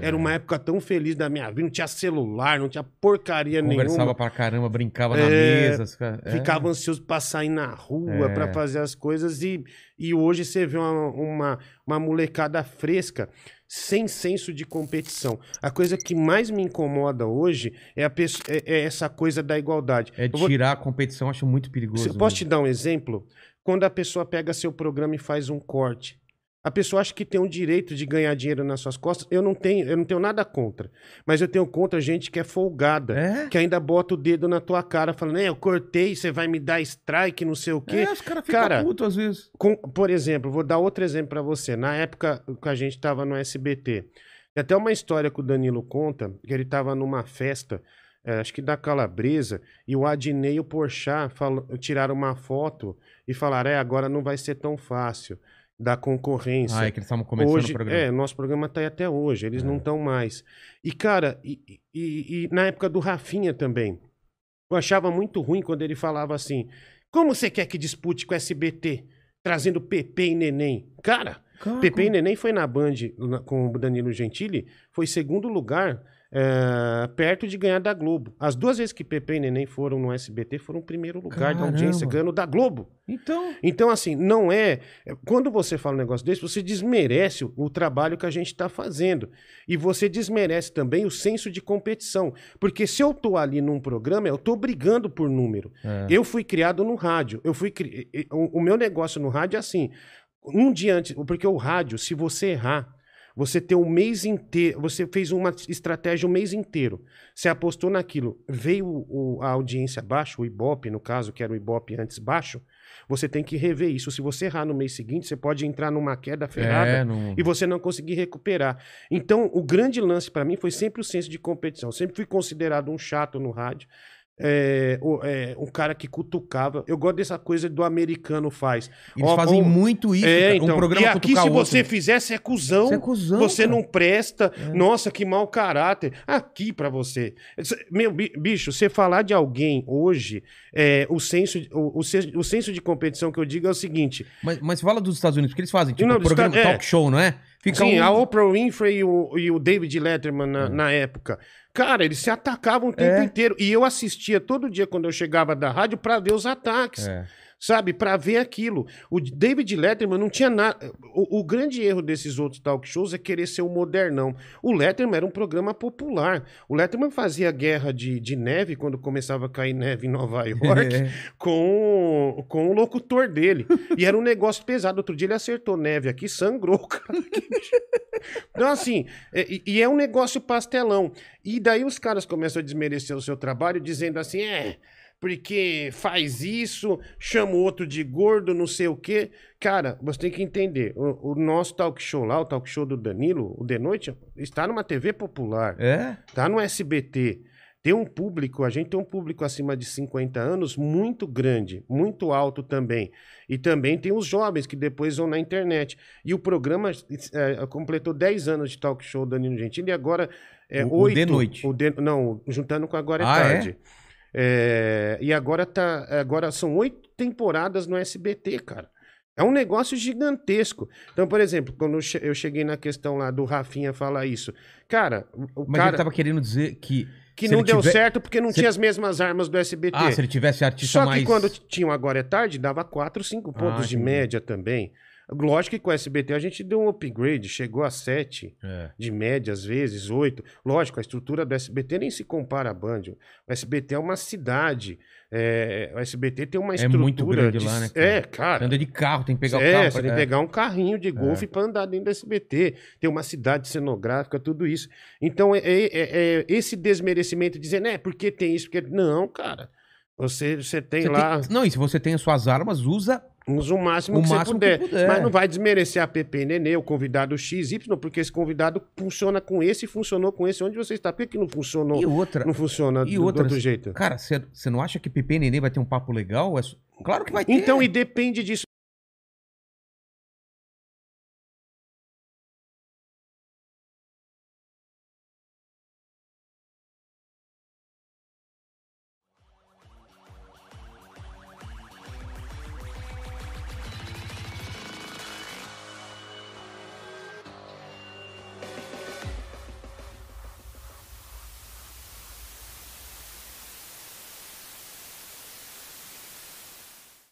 Era uma época tão feliz da minha vida. Não tinha celular, não tinha porcaria Conversava nenhuma. pra caramba, brincava na É, mesa. os cara- é. Ficava ansioso pra sair na rua, É. pra fazer as coisas. E, e hoje você vê uma, uma, uma molecada fresca, sem senso de competição. A coisa que mais me incomoda hoje é, a pesso- é- é essa coisa da igualdade. É Eu vou- tirar a competição, acho muito perigoso. Se- posso te dar um exemplo? Quando a pessoa pega seu programa e faz um corte. A pessoa acha que tem o direito de ganhar dinheiro nas suas costas. Eu não tenho, eu não tenho nada contra. Mas eu tenho contra gente que é folgada. É? Que ainda bota o dedo na tua cara, falando, é, eu cortei, você vai me dar strike, não sei o quê. É, os caras ficam Cara, putos às vezes. Com- por exemplo, vou dar outro exemplo pra você. Na época que a gente tava no SBT, tem até uma história que o Danilo conta, que ele tava numa festa, eh, acho que da Calabresa, e o Adnei e o Porchat tiraram uma foto e falaram, é, agora não vai ser tão fácil, da concorrência. Ah, é que eles estavam começando Hoje, o programa. é, nosso programa tá aí até hoje, eles É. não estão mais. E, cara, e, e- e na época do Rafinha também, eu achava muito ruim quando ele falava assim: como você quer que dispute com o SBT, trazendo Pepe e Neném? Cara, Cara, Pepe e Neném foi na Band na- com o Danilo Gentili, foi segundo lugar, é, perto de ganhar da Globo. As duas vezes que Pepe e Neném foram no SBT foram o primeiro lugar da audiência, Caramba. ganhando da Globo. Então, Então, assim, não é. Quando você fala um negócio desse, você desmerece o, o trabalho que a gente está fazendo. E você desmerece também o senso de competição. Porque se eu tô ali num programa, eu tô brigando por número. é. Eu fui criado no rádio. Eu fui cri... o, o meu negócio no rádio é assim. Um dia antes, porque o rádio, se você errar, você tem um mês inteiro, você fez uma estratégia o mês inteiro. Você apostou naquilo, veio o- a audiência baixa, o Ibope, no caso, que era o Ibope antes baixo, você tem que rever isso. Se você errar no mês seguinte, você pode entrar numa queda ferrada É, não... e você não conseguir recuperar. Então, o grande lance pra mim foi sempre o senso de competição. Eu sempre fui considerado um chato no rádio. É, o- é, um cara que cutucava. Eu gosto dessa coisa do americano faz. Eles Ó, fazem ó, muito isso, É, cara. então, um programa e aqui, se o outro. você fizer, você é cuzão. Você é cuzão, Você não presta. É. Nossa, que mau caráter. Aqui pra você. Meu, bi- bicho, você falar de alguém hoje, é, o, senso, o, o, o senso de competição que eu digo é o seguinte: Mas, mas fala dos Estados Unidos, porque eles fazem, tipo, Não, um programa Estados- é. talk show, não é? Fica Sim, um... a Oprah Winfrey e o, e o David Letterman na, É. na época. Cara, eles se atacavam o tempo É. inteiro. E eu assistia todo dia quando eu chegava da rádio pra ver os ataques. É. Sabe? Pra ver aquilo. O David Letterman não tinha nada. O, o grande erro desses outros talk shows é querer ser o modernão. O Letterman era um programa popular. O Letterman fazia guerra de, de neve quando começava a cair neve em Nova York É. com, com o locutor dele. E era um negócio pesado. Outro dia ele acertou neve aqui, sangrou, cara. Então, assim, é- e, e é um negócio pastelão. E daí os caras começam a desmerecer o seu trabalho, dizendo assim: é, porque faz isso, chama o outro de gordo, não sei o quê. Cara, você tem que entender: o, o nosso talk show lá, o talk show do Danilo, o De Noite, está numa TV popular. É? Tá no SBT. Tem um público, a gente tem um público acima de 50 anos muito grande, muito alto também. E também tem os jovens que depois vão na internet. E o programa eh, completou 10 anos de talk show Danilo Gentili e agora é O- o 8. de noite. o de- não, juntando com Agora é Ah, é? Tarde. É, e agora, tá, agora são oito temporadas no SBT, cara. É um negócio gigantesco. Então, por exemplo, quando eu che- eu cheguei na questão lá do Rafinha falar isso, cara, o Mas cara ele tava querendo dizer que... que não deu tiver- certo porque não se- tinha as mesmas armas do SBT. Ah, se ele tivesse artista Só mais... que quando tinha o Agora é Tarde, dava 4, 5 pontos de entendi. média também. Lógico que com o SBT a gente deu um upgrade, chegou a 7 É. de média, às vezes, 8. Lógico, a estrutura do SBT nem se compara à Band. O SBT é uma cidade. é, o SBT tem uma É estrutura. muito grande de- lá, né, cara? É, cara. anda de carro, tem que pegar é, o carro. você tem que pegar um carrinho de golfe pra andar dentro do SBT. Tem uma cidade cenográfica, tudo isso. Então, é, é- é- é esse desmerecimento dizendo, é, porque tem isso, porque. Não, cara. Você, você tem Você lá. tem- Não, e se você tem as suas armas, usa... Usa o máximo O que máximo você que puder. puder. Mas não vai desmerecer a PP Nenê, o convidado XY, porque esse convidado funciona com esse e funcionou com esse. Onde você está? Por que, que não funcionou? E outra... Não funciona E do, outra, do outro jeito? Cara, você não acha que e Nenê vai ter um papo legal? É Claro que vai ter. Então, e depende disso.